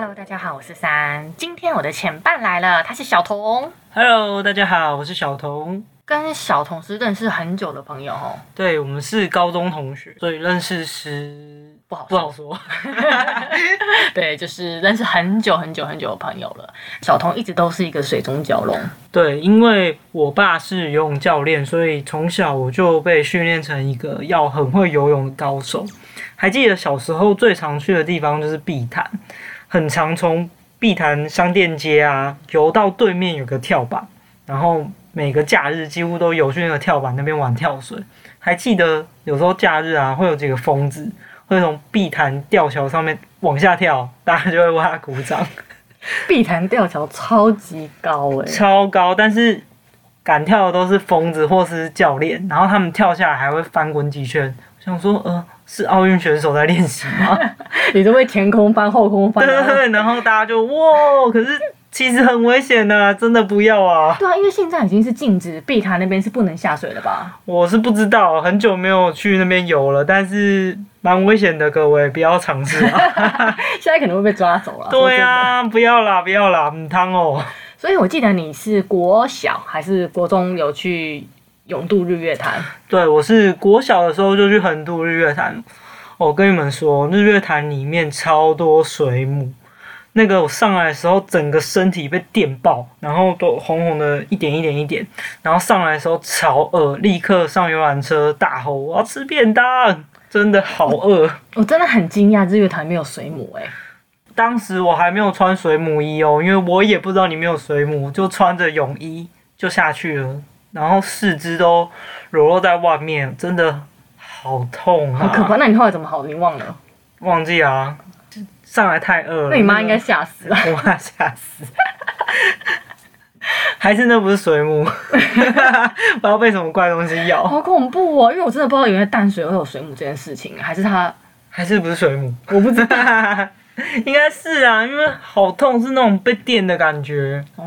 Hello，大家好，我是三。今天我的前伴来了，他是小童。Hello，大家好，我是小童。跟小童是认识很久的朋友哦。对，我们是高中同学，所以认识时不好不好说。对，就是认识很久很久很久的朋友了。小童一直都是一个水中蛟龙。对，因为我爸是游泳教练，所以从小我就被训练成一个要很会游泳的高手。还记得小时候最常去的地方就是碧潭。很常从碧潭商店街啊游到对面有个跳板，然后每个假日几乎都游去那个跳板那边玩跳水。还记得有时候假日啊会有几个疯子会从碧潭吊桥上面往下跳，大家就会为他鼓掌。碧潭吊桥超级高诶、欸，超高，但是敢跳的都是疯子或是教练，然后他们跳下来还会翻滚几圈。我想说，呃。是奥运选手在练习吗？你都会前空翻、后空翻。对对对，然后大家就哇，可是其实很危险的、啊，真的不要啊。对啊，因为现在已经是禁止，碧潭那边是不能下水了吧？我是不知道，很久没有去那边游了，但是蛮危险的，各位不要尝试啊。现在可能会被抓走了。对啊，不要啦，不要啦，很烫哦。所以我记得你是国小还是国中有去？永渡日月潭，对，我是国小的时候就去横渡日月潭。我跟你们说，日月潭里面超多水母，那个我上来的时候，整个身体被电爆，然后都红红的，一点一点一点。然后上来的时候超饿，立刻上游览车大吼：“我要吃便当！”真的好饿，我，真的很惊讶，日月潭没有水母哎。当时我还没有穿水母衣哦，因为我也不知道里面有水母，就穿着泳衣就下去了。然后四肢都裸露在外面，真的好痛啊！好可怕！那你后来怎么好？你忘了？忘记啊！上来太饿了。那你妈应该吓死了。我妈吓死。还是那不是水母？不知道被什么怪东西咬。好恐怖哦！因为我真的不知道原来淡水会有水母这件事情，还是它？还是不是水母？我不知道。应该是啊，因为好痛，是那种被电的感觉。哦。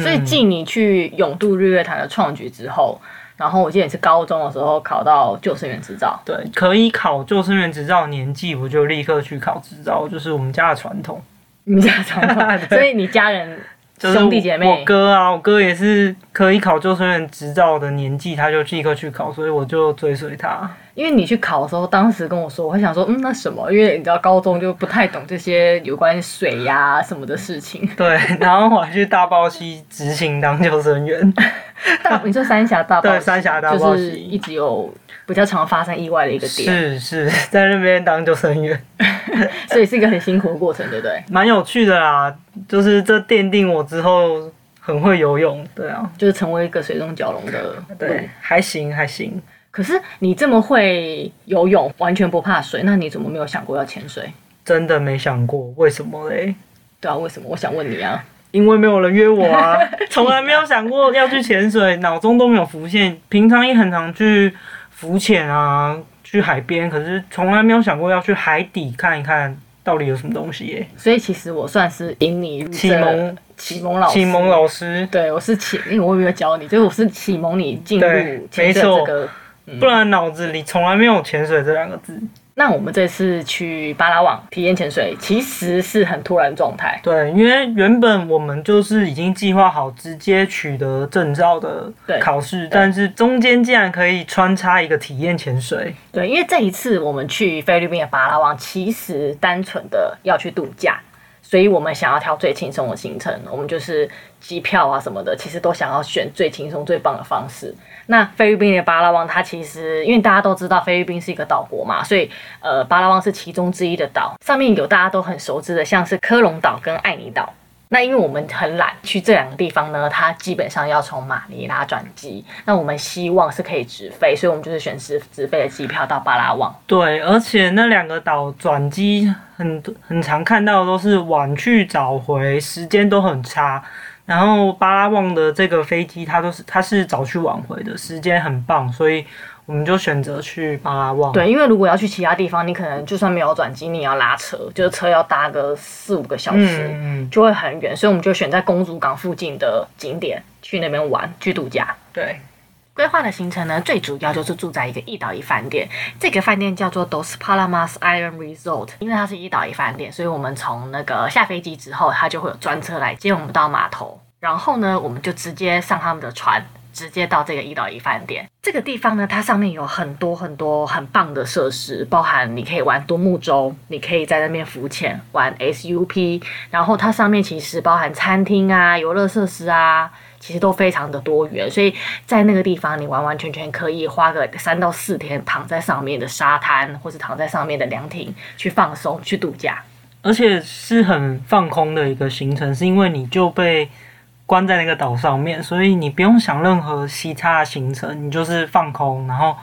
所以，继你去勇渡日月潭的创举之后，然后我记得你是高中的时候考到救生员执照。对，可以考救生员执照年纪，我就立刻去考执照，就是我们家的传统。你们家的传统，所以你家人兄弟姐妹，我哥啊，我哥也是可以考救生员执照的年纪，他就立刻去考，所以我就追随他。因为你去考的时候，当时跟我说，我还想说，嗯，那什么？因为你知道高中就不太懂这些有关水呀、啊、什么的事情。对，然后我还去大霸溪执勤当救生员。大，你说三峡大霸溪？对，三峡大霸溪就是一直有比较常发生意外的一个点。是是，在那边当救生员，所以是一个很辛苦的过程，对不对？蛮有趣的啦，就是这奠定我之后很会游泳，对啊，就是成为一个水中蛟龙的。对，还行还行。可是你这么会游泳，完全不怕水，那你怎么没有想过要潜水？真的没想过，为什么嘞？对啊，为什么？我想问你啊。因为没有人约我啊，从来没有想过要去潜水，脑中都没有浮现。平常也很常去浮潜啊，去海边，可是从来没有想过要去海底看一看到底有什么东西耶。所以其实我算是引你入启蒙启蒙老师，启蒙老师。对，我是启，因为我没有教你，就是我是启蒙你进入潜水这个。不然脑子里从来没有潜水这两个字。那我们这次去巴拉望体验潜水，其实是很突然状态。对，因为原本我们就是已经计划好直接取得证照的考试，但是中间竟然可以穿插一个体验潜水。对，因为这一次我们去菲律宾的巴拉望，其实单纯的要去度假。所以我们想要挑最轻松的行程，我们就是机票啊什么的，其实都想要选最轻松、最棒的方式。那菲律宾的巴拉望，它其实因为大家都知道菲律宾是一个岛国嘛，所以呃，巴拉望是其中之一的岛，上面有大家都很熟知的，像是科隆岛跟爱尼岛。那因为我们很懒，去这两个地方呢，它基本上要从马尼拉转机。那我们希望是可以直飞，所以我们就是选直直飞的机票到巴拉望。对，而且那两个岛转机很很常看到的都是晚去早回，时间都很差。然后巴拉望的这个飞机，它都是它是早去晚回的，时间很棒，所以。我们就选择去巴拉望。对，因为如果要去其他地方，你可能就算没有转机，你也要拉车，就是车要搭个四五个小时，嗯，就会很远。所以我们就选在公主港附近的景点去那边玩，去度假。对，规划的行程呢，最主要就是住在一个一岛一饭店。这个饭店叫做 Dos Palamas Island Resort，因为它是一岛一饭店，所以我们从那个下飞机之后，它就会有专车来接我们到码头，然后呢，我们就直接上他们的船，直接到这个一岛一饭店。这个地方呢，它上面有很多很多很棒的设施，包含你可以玩独木舟，你可以在那边浮潜玩 SUP，然后它上面其实包含餐厅啊、游乐设施啊。其实都非常的多元，所以在那个地方，你完完全全可以花个三到四天，躺在上面的沙滩，或是躺在上面的凉亭去放松、去度假，而且是很放空的一个行程，是因为你就被关在那个岛上面，所以你不用想任何其他行程，你就是放空，然后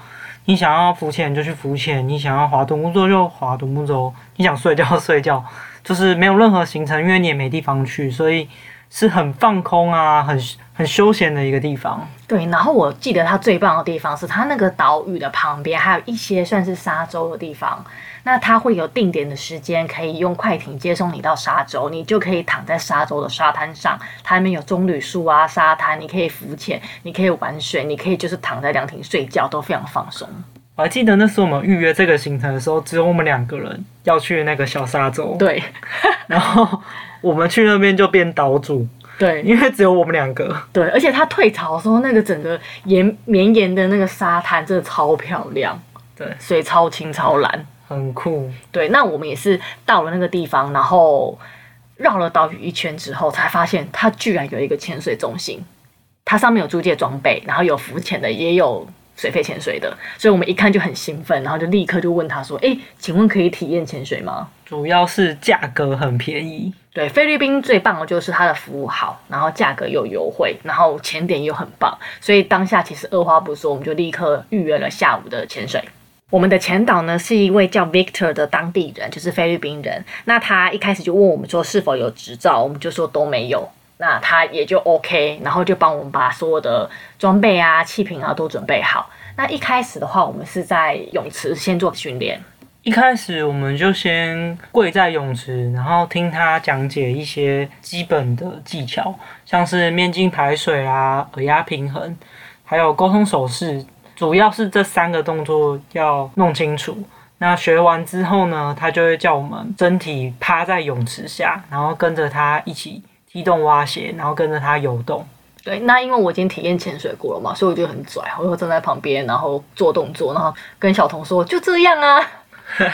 你想要浮潜就去浮潜，你想要划独木舟就划独木舟，你想睡觉睡觉，就是没有任何行程，因为你也没地方去，所以。是很放空啊，很很休闲的一个地方。对，然后我记得它最棒的地方是它那个岛屿的旁边还有一些算是沙洲的地方。那它会有定点的时间，可以用快艇接送你到沙洲，你就可以躺在沙洲的沙滩上。它里面有棕榈树啊，沙滩，你可以浮潜，你可以玩水，你可以就是躺在凉亭睡觉，都非常放松。我还记得那时候我们预约这个行程的时候，只有我们两个人要去那个小沙洲。对，然后。我们去那边就变岛主，对，因为只有我们两个。对，而且他退潮的时候，那个整个延绵延的那个沙滩真的超漂亮，对，水超清超蓝，很酷。对，那我们也是到了那个地方，然后绕了岛屿一圈之后，才发现它居然有一个潜水中心，它上面有租借装备，然后有浮潜的，也有水肺潜水的，所以我们一看就很兴奋，然后就立刻就问他说：“哎，请问可以体验潜水吗？”主要是价格很便宜。对，菲律宾最棒的就是它的服务好，然后价格又优惠，然后潜点又很棒，所以当下其实二话不说，我们就立刻预约了下午的潜水。我们的前导呢是一位叫 Victor 的当地人，就是菲律宾人。那他一开始就问我们说是否有执照，我们就说都没有。那他也就 OK，然后就帮我们把所有的装备啊、气瓶啊都准备好。那一开始的话，我们是在泳池先做训练。一开始我们就先跪在泳池，然后听他讲解一些基本的技巧，像是面镜排水啊、耳压平衡，还有沟通手势，主要是这三个动作要弄清楚。那学完之后呢，他就会叫我们身体趴在泳池下，然后跟着他一起踢动蛙鞋，然后跟着它游动。对，那因为我已经体验潜水过了嘛，所以我就很拽，我就站在旁边，然后做动作，然后跟小童说就这样啊。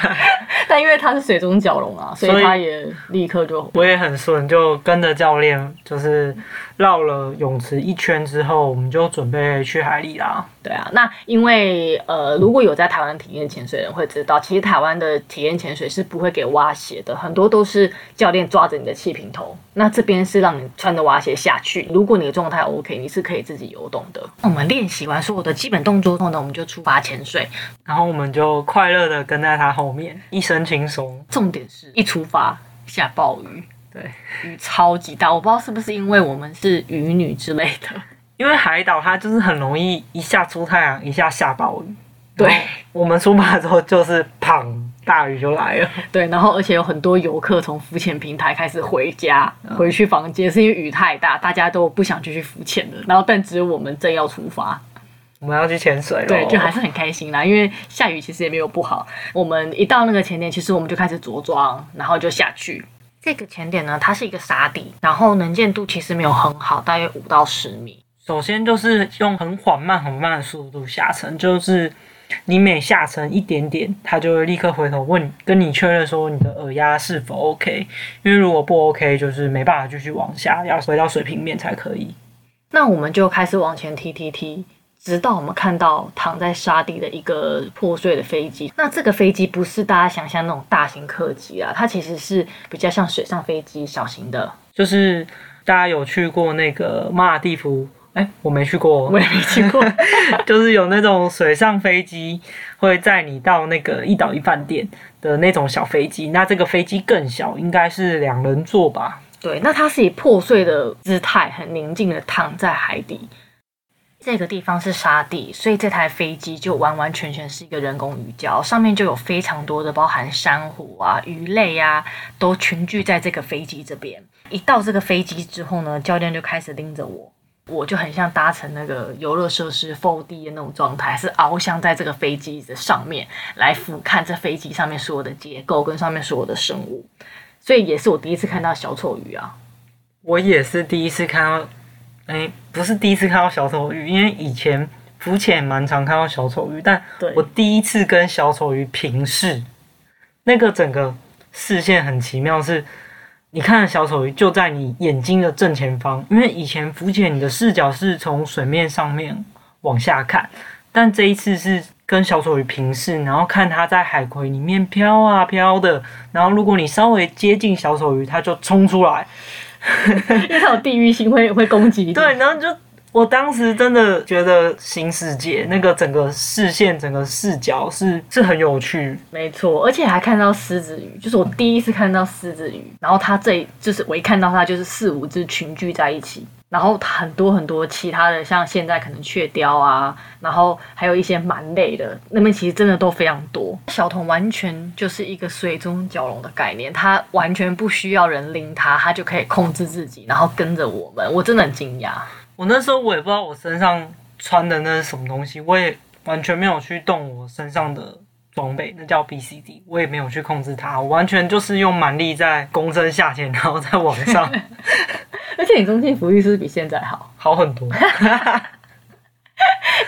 但因为他是水中蛟龙啊，所以他也立刻就我也很顺，就跟着教练就是绕了泳池一圈之后，我们就准备去海里啦。对啊，那因为呃，如果有在台湾体验潜水的人会知道，其实台湾的体验潜水是不会给蛙鞋的，很多都是教练抓着你的气瓶头。那这边是让你穿着蛙鞋下去，如果你的状态 OK，你是可以自己游动的。我们练习完所有的基本动作后呢，我们就出发潜水，然后我们就快乐的跟在他后面，一身轻松。重点是一出发下暴雨，对，雨超级大，我不知道是不是因为我们是雨女之类的。因为海岛它就是很容易一下出太阳，一下下暴雨。对，我们出发之后就是砰，大雨就来了。对，然后而且有很多游客从浮潜平台开始回家，回去房间，是因为雨太大，大家都不想继续浮潜了。然后但只有我们正要出发，我们要去潜水了。对，就还是很开心啦，因为下雨其实也没有不好。我们一到那个潜点，其实我们就开始着装，然后就下去。这个潜点呢，它是一个沙底，然后能见度其实没有很好，大约五到十米。首先就是用很缓慢、很慢的速度下沉，就是你每下沉一点点，它就会立刻回头问，跟你确认说你的耳压是否 OK。因为如果不 OK，就是没办法继续往下，要回到水平面才可以。那我们就开始往前踢踢踢，直到我们看到躺在沙地的一个破碎的飞机。那这个飞机不是大家想象那种大型客机啊，它其实是比较像水上飞机，小型的。就是大家有去过那个马尔地夫？哎、欸，我没去过，我也没去过。就是有那种水上飞机会载你到那个一岛一饭店的那种小飞机，那这个飞机更小，应该是两人座吧？对，那它是以破碎的姿态，很宁静的躺在海底。这个地方是沙地，所以这台飞机就完完全全是一个人工鱼礁，上面就有非常多的包含珊瑚啊、鱼类啊，都群聚在这个飞机这边。一到这个飞机之后呢，教练就开始拎着我。我就很像搭乘那个游乐设施 4D 的那种状态，是翱翔在这个飞机的上面来俯瞰这飞机上面所有的结构跟上面所有的生物，所以也是我第一次看到小丑鱼啊。我也是第一次看到，哎、欸，不是第一次看到小丑鱼，因为以前浮潜蛮常看到小丑鱼，但我第一次跟小丑鱼平视，那个整个视线很奇妙是。你看小丑鱼就在你眼睛的正前方，因为以前浮潜你的视角是从水面上面往下看，但这一次是跟小丑鱼平视，然后看它在海葵里面飘啊飘的，然后如果你稍微接近小丑鱼，它就冲出来，因为它有地域性会会攻击你。对，然后就。我当时真的觉得新世界那个整个视线、整个视角是是很有趣，没错，而且还看到狮子鱼，就是我第一次看到狮子鱼。然后它这就是我一看到它就是四五只群聚在一起，然后很多很多其他的，像现在可能雀雕啊，然后还有一些蛮类的，那边其实真的都非常多。小童完全就是一个水中蛟龙的概念，它完全不需要人拎它，它就可以控制自己，然后跟着我们，我真的很惊讶。我那时候我也不知道我身上穿的那是什么东西，我也完全没有去动我身上的装备，那叫 BCD，我也没有去控制它，我完全就是用蛮力在躬身下潜，然后再往上。而且你中性浮力是不是比现在好？好很多。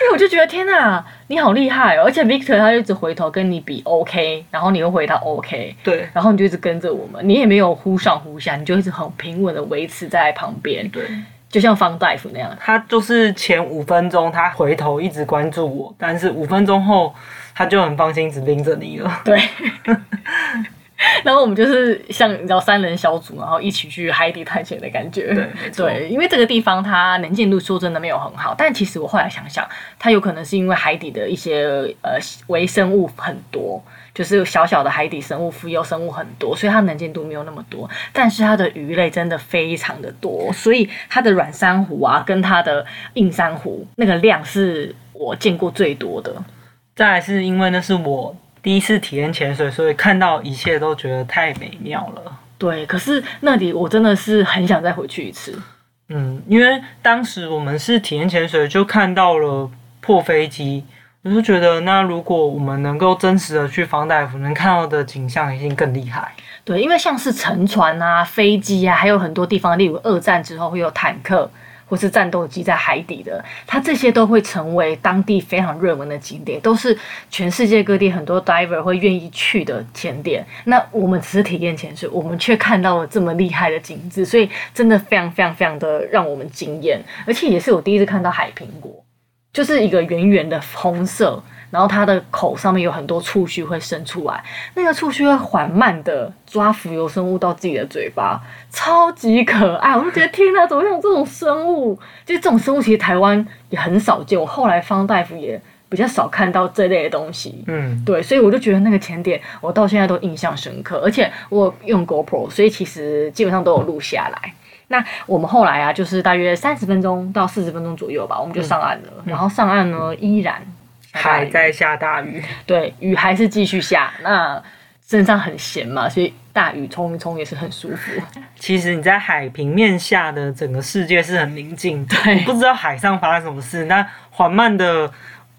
因为我就觉得天哪，你好厉害哦！而且 Victor 他就一直回头跟你比 OK，然后你又回答 OK，对，然后你就一直跟着我们，你也没有忽上忽下，你就一直很平稳的维持在旁边，对。就像方大夫那样，他就是前五分钟他回头一直关注我，但是五分钟后他就很放心只盯着你了。对，然后我们就是像你知道三人小组，然后一起去海底探险的感觉。对，对，因为这个地方它能见度说真的没有很好，但其实我后来想想，它有可能是因为海底的一些呃微生物很多。就是小小的海底生物、浮游生物很多，所以它能见度没有那么多。但是它的鱼类真的非常的多，所以它的软珊瑚啊，跟它的硬珊瑚那个量是我见过最多的。再来是因为那是我第一次体验潜水，所以看到一切都觉得太美妙了。对，可是那里我真的是很想再回去一次。嗯，因为当时我们是体验潜水，就看到了破飞机。我就觉得，那如果我们能够真实的去方大夫，能看到的景象一定更厉害。对，因为像是沉船啊、飞机啊，还有很多地方，例如二战之后会有坦克或是战斗机在海底的，它这些都会成为当地非常热门的景点，都是全世界各地很多 diver 会愿意去的潜点。那我们只是体验潜水，我们却看到了这么厉害的景致，所以真的非常非常非常的让我们惊艳，而且也是我第一次看到海苹果。就是一个圆圆的红色，然后它的口上面有很多触须会伸出来，那个触须会缓慢的抓浮游生物到自己的嘴巴，超级可爱。我就觉得天哪，怎么会有这种生物？就这种生物其实台湾也很少见，我后来方大夫也比较少看到这类的东西。嗯，对，所以我就觉得那个甜点我到现在都印象深刻，而且我用 GoPro，所以其实基本上都有录下来。那我们后来啊，就是大约三十分钟到四十分钟左右吧，我们就上岸了。嗯、然后上岸呢，依然还在下大雨，对，雨还是继续下。那身上很咸嘛，所以大雨冲一冲也是很舒服。其实你在海平面下的整个世界是很宁静，对，不知道海上发生什么事。那缓慢的。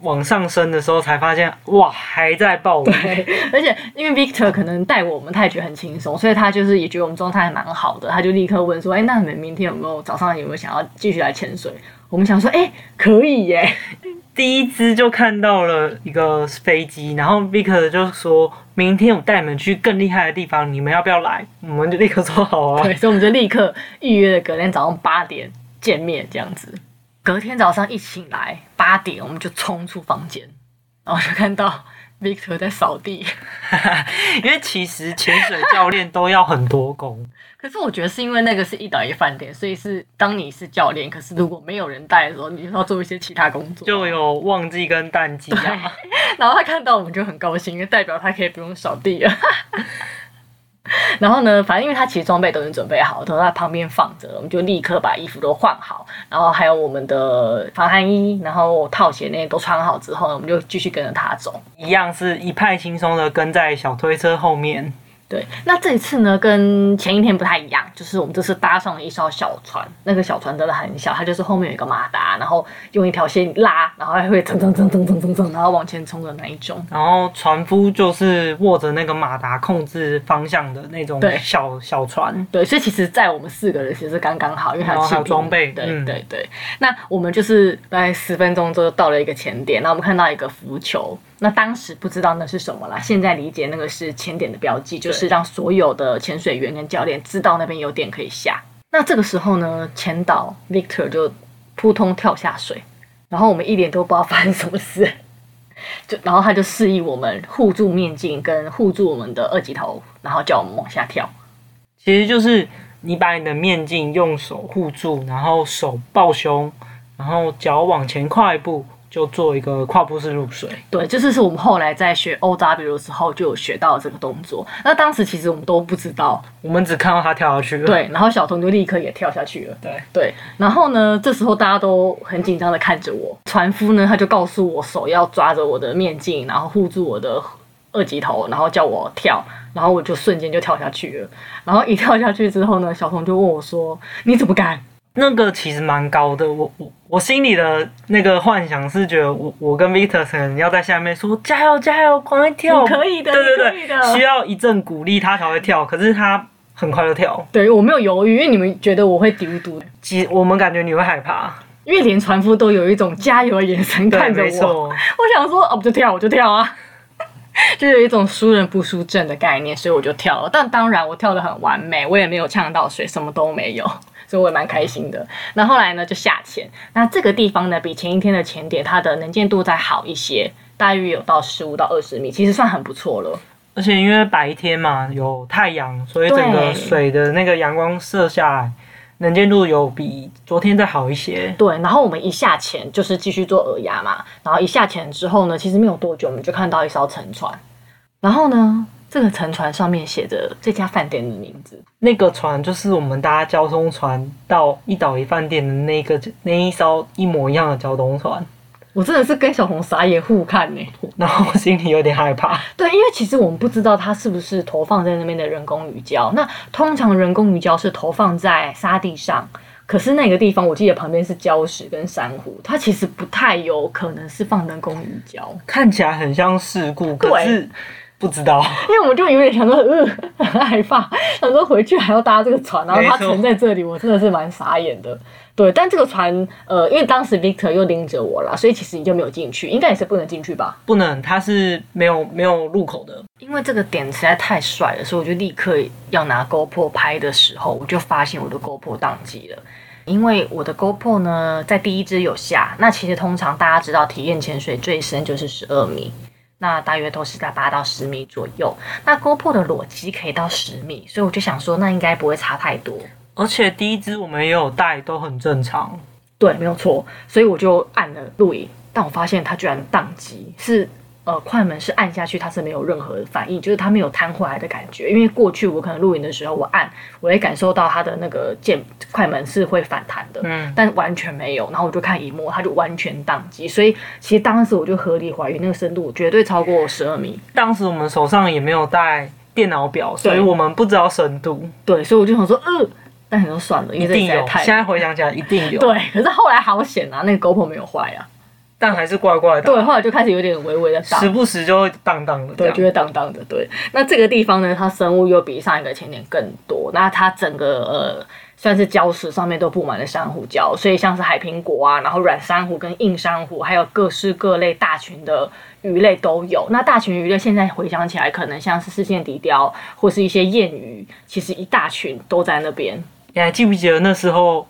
往上升的时候才发现，哇，还在暴雨。对，而且因为 Victor 可能带我们，他也觉得很轻松，所以他就是也觉得我们状态还蛮好的，他就立刻问说：“哎、欸，那你们明天有没有早上有没有想要继续来潜水？”我们想说：“哎、欸，可以耶！” 第一支就看到了一个飞机，然后 Victor 就说明天我带你们去更厉害的地方，你们要不要来？我们就立刻说好啊。对，所以我们就立刻预约了隔天早上八点见面，这样子。隔天早上一醒来，八点我们就冲出房间，然后就看到 Victor 在扫地。因为其实潜水教练都要很多工，可是我觉得是因为那个是一岛一饭店，所以是当你是教练，可是如果没有人带的时候，你就要做一些其他工作，就有旺季跟淡季啊。然后他看到我们就很高兴，因为代表他可以不用扫地了。然后呢，反正因为他其实装备都已经准备好，都在旁边放着，我们就立刻把衣服都换好，然后还有我们的防寒衣，然后套鞋那些都穿好之后呢，我们就继续跟着他走，一样是一派轻松的跟在小推车后面，对，那这一次呢，跟前一天不太一样，就是我们这次搭上了一艘小船，那个小船真的很小，它就是后面有一个马达，然后用一条线拉，然后还会蹭蹭蹭蹭蹭蹭蹭，然后往前冲的那一种。然后船夫就是握着那个马达控制方向的那种小对小船。对，所以其实载我们四个人其实刚刚好，因为它有装备。对对对。那我们就是大概十分钟之后到了一个前点，那我们看到一个浮球。那当时不知道那是什么啦，现在理解那个是潜点的标记，就是让所有的潜水员跟教练知道那边有点可以下。那这个时候呢，潜导 Victor 就扑通跳下水，然后我们一脸都不知道发生什么事，就然后他就示意我们护住面镜跟护住我们的二级头，然后叫我们往下跳。其实就是你把你的面镜用手护住，然后手抱胸，然后脚往前跨一步。就做一个跨步式入水，对，这就是我们后来在学 OW 的时候就有学到这个动作。那当时其实我们都不知道，我们只看到他跳下去了。对，然后小童就立刻也跳下去了。对对，然后呢，这时候大家都很紧张的看着我，船夫呢他就告诉我手要抓着我的面镜，然后护住我的二级头，然后叫我跳，然后我就瞬间就跳下去了。然后一跳下去之后呢，小童就问我说：“你怎么敢？”那个其实蛮高的，我我我心里的那个幻想是觉得我我跟 Victor 可能要在下面说加油加油，赶快跳，可以的，对对对，需要一阵鼓励他才会跳，可是他很快就跳。对，我没有犹豫，因为你们觉得我会丢丢，其实我们感觉你会害怕，因为连船夫都有一种加油的眼神看着我。我想说哦，不就跳我就跳啊，就有一种输人不输阵的概念，所以我就跳了。但当然我跳的很完美，我也没有呛到水，什么都没有。所以我也蛮开心的。那后来呢，就下潜。那这个地方呢，比前一天的潜点，它的能见度再好一些，大约有到十五到二十米，其实算很不错了。而且因为白天嘛，有太阳，所以整个水的那个阳光射下来，能见度有比昨天再好一些。对。然后我们一下潜就是继续做耳压嘛。然后一下潜之后呢，其实没有多久，我们就看到一艘沉船。然后呢，这个沉船上面写着这家饭店的名字，那个船就是我们搭交通船到一岛一饭店的那个那一艘一模一样的交通船。我真的是跟小红傻眼互看呢，然后我心里有点害怕。对，因为其实我们不知道它是不是投放在那边的人工鱼礁。那通常人工鱼礁是投放在沙地上，可是那个地方我记得旁边是礁石跟珊瑚，它其实不太有可能是放人工鱼礁。看起来很像事故，可是。不知道，因为我们就有点想说，呃，很害怕，想说回去还要搭这个船，然后它沉在这里，我真的是蛮傻眼的。对，但这个船，呃，因为当时 Victor 又拎着我啦，所以其实你就没有进去，应该也是不能进去吧？不能，它是没有没有入口的。因为这个点实在太帅了，所以我就立刻要拿 GoPro 拍的时候，我就发现我的 GoPro 当机了。因为我的 GoPro 呢，在第一支有下，那其实通常大家知道，体验潜水最深就是十二米。那大约都是在八到十米左右。那 GoPro 的裸机可以到十米，所以我就想说，那应该不会差太多。而且第一支我们也有带，都很正常。对，没有错。所以我就按了录影，但我发现它居然宕机，是。呃，快门是按下去，它是没有任何反应，就是它没有弹回来的感觉。因为过去我可能录影的时候，我按，我也感受到它的那个键快门是会反弹的，嗯，但完全没有。然后我就看一幕，它就完全宕机。所以其实当时我就合理怀疑那个深度绝对超过十二米。当时我们手上也没有带电脑表，所以我们不知道深度。对，所以我就想说，呃，但很多算了，因为一定有。现在回想起来，一定有。对，可是后来好险啊，那个 GoPro 没有坏啊。但还是怪怪的。对，后来就开始有点微微的荡，时不时就会荡荡的。对，就会荡荡的。对，那这个地方呢，它生物又比上一个前点更多。那它整个呃，算是礁石上面都布满了珊瑚礁，所以像是海苹果啊，然后软珊瑚跟硬珊瑚，还有各式各类大群的鱼类都有。那大群鱼类现在回想起来，可能像是视线底雕或是一些燕鱼，其实一大群都在那边。你还记不记得那时候？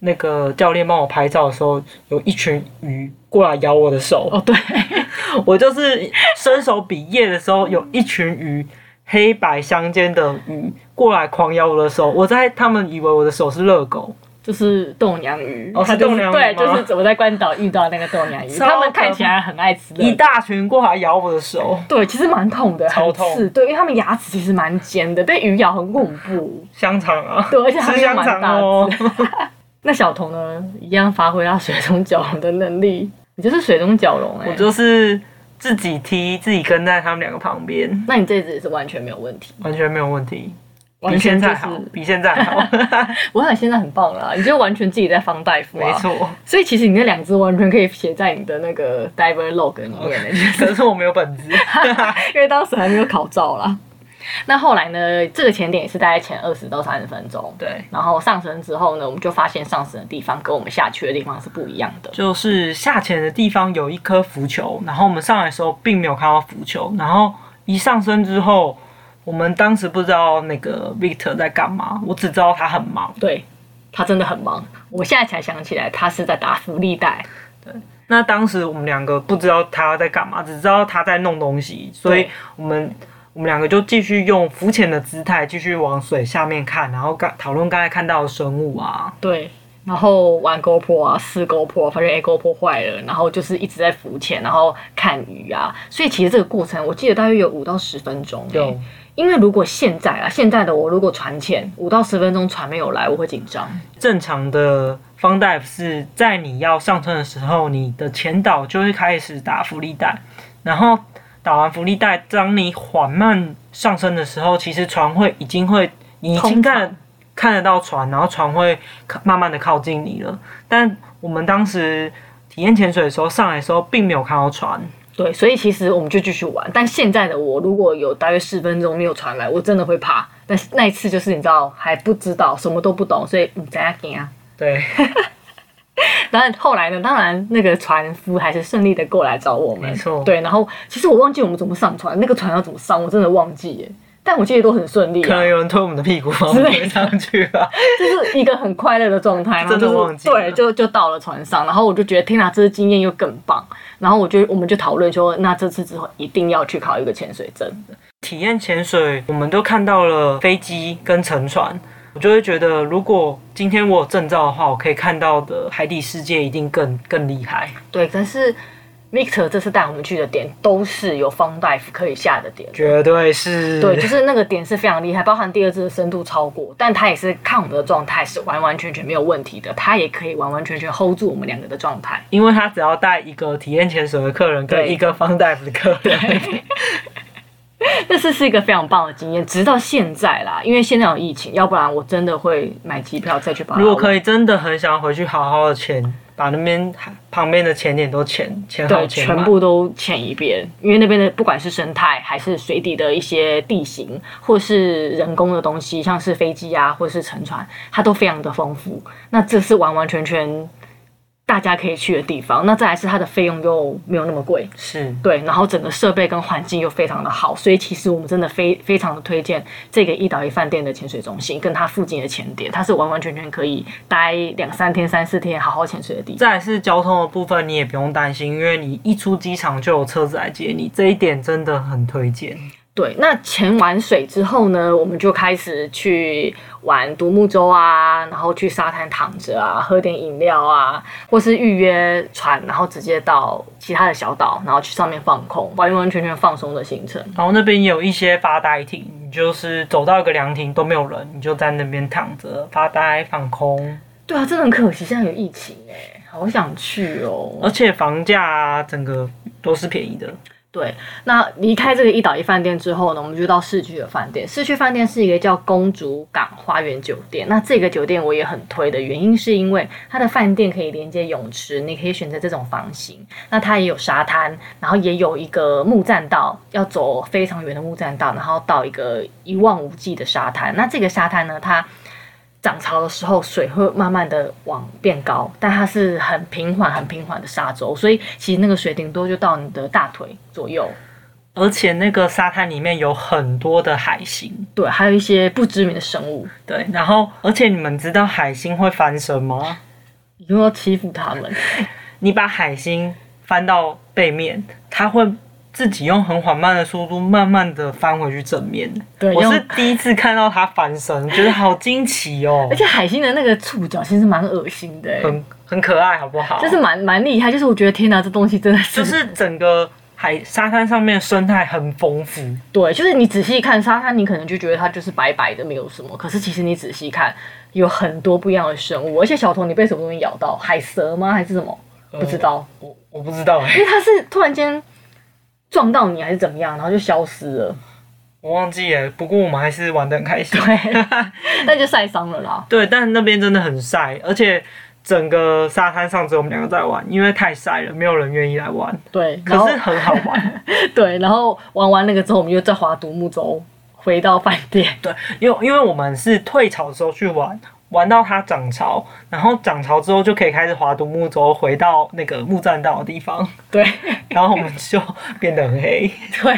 那个教练帮我拍照的时候，有一群鱼过来咬我的手。哦，对，我就是伸手比耶的时候，有一群鱼，黑白相间的鱼过来狂咬我的手。我在他们以为我的手是热狗，就是豆娘鱼。哦，是豆娘鱼。对，就是我在关岛遇到那个豆娘鱼，他们看起来很爱吃。一大群过来咬我的手，对，其实蛮痛的，超痛。是，对，因为他们牙齿其实蛮尖的，被鱼咬很恐怖。香肠啊，对，而且它们蛮大只哦。那小童呢，一样发挥他水中蛟龙的能力。你就是水中蛟龙哎，我就是自己踢，自己跟在他们两个旁边。那你这只也是完全没有问题，完全没有问题，比现在好，比现在好。我想现在很棒了，你就完全自己在方大夫、啊，没错。所以其实你那两只完全可以写在你的那个 diver log 里面的，可是我没有本子，因为当时还没有考照啦。那后来呢？这个潜点也是大概前二十到三十分钟。对。然后上升之后呢，我们就发现上升的地方跟我们下去的地方是不一样的。就是下潜的地方有一颗浮球，然后我们上来的时候并没有看到浮球。然后一上升之后，我们当时不知道那个 Victor 在干嘛，我只知道他很忙。对，他真的很忙。我现在才想起来，他是在打浮力带。对。那当时我们两个不知道他在干嘛，只知道他在弄东西，所以我们。我们两个就继续用浮潜的姿态继续往水下面看，然后刚讨论刚才看到的生物啊，对，然后玩 GoPro 啊，试 GoPro，发现哎 GoPro 坏了，然后就是一直在浮潜，然后看鱼啊，所以其实这个过程我记得大约有五到十分钟。有，因为如果现在啊，现在的我如果船潜五到十分钟船没有来，我会紧张。正常的 Fun Dive 是在你要上车的时候，你的前导就会开始打浮力带，然后。打完浮力带，当你缓慢上升的时候，其实船会已经会，你已经看看得到船，然后船会慢慢的靠近你了。但我们当时体验潜水的时候，上来的时候并没有看到船。对，所以其实我们就继续玩。但现在的我，如果有大约十分钟没有船来，我真的会怕。但是那一次就是你知道还不知道，什么都不懂，所以你在那边啊。对。然后后来呢？当然，那个船夫还是顺利的过来找我们。没错。对，然后其实我忘记我们怎么上船，那个船要怎么上，我真的忘记耶。但我记得都很顺利、啊。可能有人推我们的屁股，把我们推上去了。就是一个很快乐的状态。真的忘记。对，就就到了船上，然后我就觉得天哪，这次经验又更棒。然后我就我们就讨论说，那这次之后一定要去考一个潜水证。体验潜水，我们都看到了飞机跟沉船。我就会觉得，如果今天我有证照的话，我可以看到的海底世界一定更更厉害。对，可是 Victor 这次带我们去的点都是有 Fun Dive 可以下的点，绝对是。对，就是那个点是非常厉害，包含第二次的深度超过，但他也是看我们的状态是完完全全没有问题的，他也可以完完全全 hold 住我们两个的状态，因为他只要带一个体验潜水的客人跟一个 Fun Dive 的客人。这次是一个非常棒的经验，直到现在啦，因为现在有疫情，要不然我真的会买机票再去巴拉。如果可以，真的很想回去好好的潜，把那边旁边的潜点都潜潜好全部都潜一遍。因为那边的不管是生态，还是水底的一些地形，或是人工的东西，像是飞机啊，或是沉船，它都非常的丰富。那这是完完全全。大家可以去的地方，那再来是它的费用又没有那么贵，是对，然后整个设备跟环境又非常的好，所以其实我们真的非非常的推荐这个一岛一饭店的潜水中心跟它附近的潜点，它是完完全全可以待两三天、三四天好好潜水的地方。再来是交通的部分，你也不用担心，因为你一出机场就有车子来接你，这一点真的很推荐。对，那潜完水之后呢，我们就开始去玩独木舟啊，然后去沙滩躺着啊，喝点饮料啊，或是预约船，然后直接到其他的小岛，然后去上面放空，完完全全放松的行程。然后那边有一些发呆亭，你就是走到一个凉亭都没有人，你就在那边躺着发呆放空。对啊，真的很可惜，现在有疫情哎，好想去哦。而且房价啊，整个都是便宜的。对，那离开这个一岛一饭店之后呢，我们就到市区的饭店。市区饭店是一个叫公主港花园酒店。那这个酒店我也很推的原因，是因为它的饭店可以连接泳池，你可以选择这种房型。那它也有沙滩，然后也有一个木栈道，要走非常远的木栈道，然后到一个一望无际的沙滩。那这个沙滩呢，它涨潮的时候，水会慢慢的往变高，但它是很平缓、很平缓的沙洲，所以其实那个水顶多就到你的大腿左右。而且那个沙滩里面有很多的海星，对，还有一些不知名的生物，对。然后，而且你们知道海星会翻身吗？你说要欺负他们？你把海星翻到背面，它会。自己用很缓慢的速度，慢慢的翻回去正面。对，我是第一次看到它翻身，觉得好惊奇哦。而且海星的那个触角其实蛮恶心的，很很可爱，好不好？就是蛮蛮厉害，就是我觉得天哪，这东西真的是，就是整个海沙滩上面生态很丰富。对，就是你仔细看沙滩，你可能就觉得它就是白白的，没有什么。可是其实你仔细看，有很多不一样的生物。而且小童，你被什么东西咬到？海蛇吗？还是什么？不知道，我我不知道，因为它是突然间。撞到你还是怎么样，然后就消失了。我忘记了，不过我们还是玩的很开心。对，但就晒伤了啦。对，但那边真的很晒，而且整个沙滩上只有我们两个在玩，因为太晒了，没有人愿意来玩。对，可是很好玩。对，然后玩完那个之后，我们又再划独木舟回到饭店。对，因为因为我们是退潮的时候去玩。玩到它涨潮，然后涨潮之后就可以开始划独木舟回到那个木栈道的地方。对，然后我们就变得很黑。对，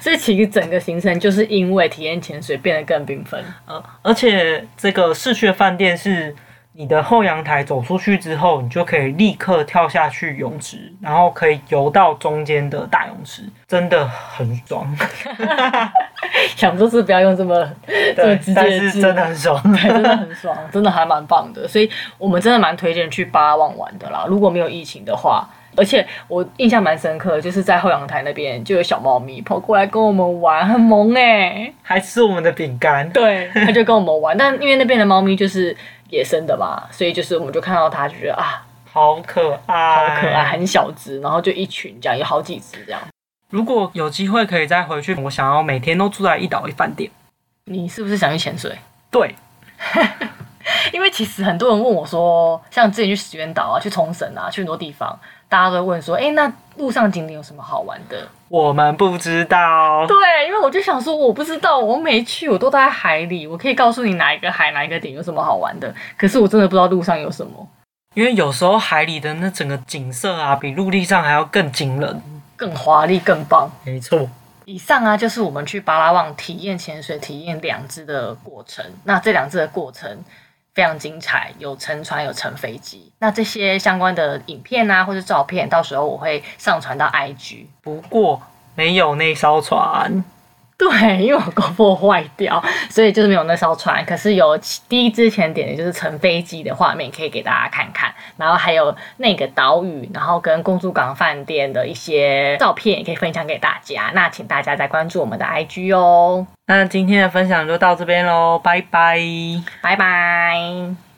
所以其实整个行程就是因为体验潜水变得更缤纷。呃，而且这个市区的饭店是。你的后阳台走出去之后，你就可以立刻跳下去泳池，然后可以游到中间的大泳池，真的很爽。想说是不要用这么这么直接，但是真的很爽，对，真的很爽，真的还蛮棒的。所以我们真的蛮推荐去巴望玩的啦。如果没有疫情的话，而且我印象蛮深刻，就是在后阳台那边就有小猫咪跑过来跟我们玩，很萌哎、欸，还吃我们的饼干。对，它就跟我们玩，但因为那边的猫咪就是。野生的嘛，所以就是我们就看到它，就觉得啊，好可爱，好可爱，很小只，然后就一群这样，有好几只这样。如果有机会可以再回去，我想要每天都住在一岛一饭店。你是不是想去潜水？对，因为其实很多人问我说，像之前去石原岛啊，去冲绳啊，去很多地方，大家都会问说，哎、欸，那路上景点有什么好玩的？我们不知道。对，因为我就想说，我不知道，我没去，我都在海里，我可以告诉你哪一个海、哪一个点有什么好玩的。可是我真的不知道路上有什么，因为有时候海里的那整个景色啊，比陆地上还要更惊人、更华丽、更棒。没错。以上啊，就是我们去巴拉望体验潜水、体验两只的过程。那这两只的过程。非常精彩，有乘船，有乘飞机。那这些相关的影片啊，或者照片，到时候我会上传到 IG。不过没有那艘船。对，因为我 GoPro 坏掉，所以就是没有那艘船。可是有第一支前点，也就是乘飞机的画面，可以给大家看看。然后还有那个岛屿，然后跟公主港饭店的一些照片，也可以分享给大家。那请大家再关注我们的 IG 哦。那今天的分享就到这边喽，拜拜，拜拜。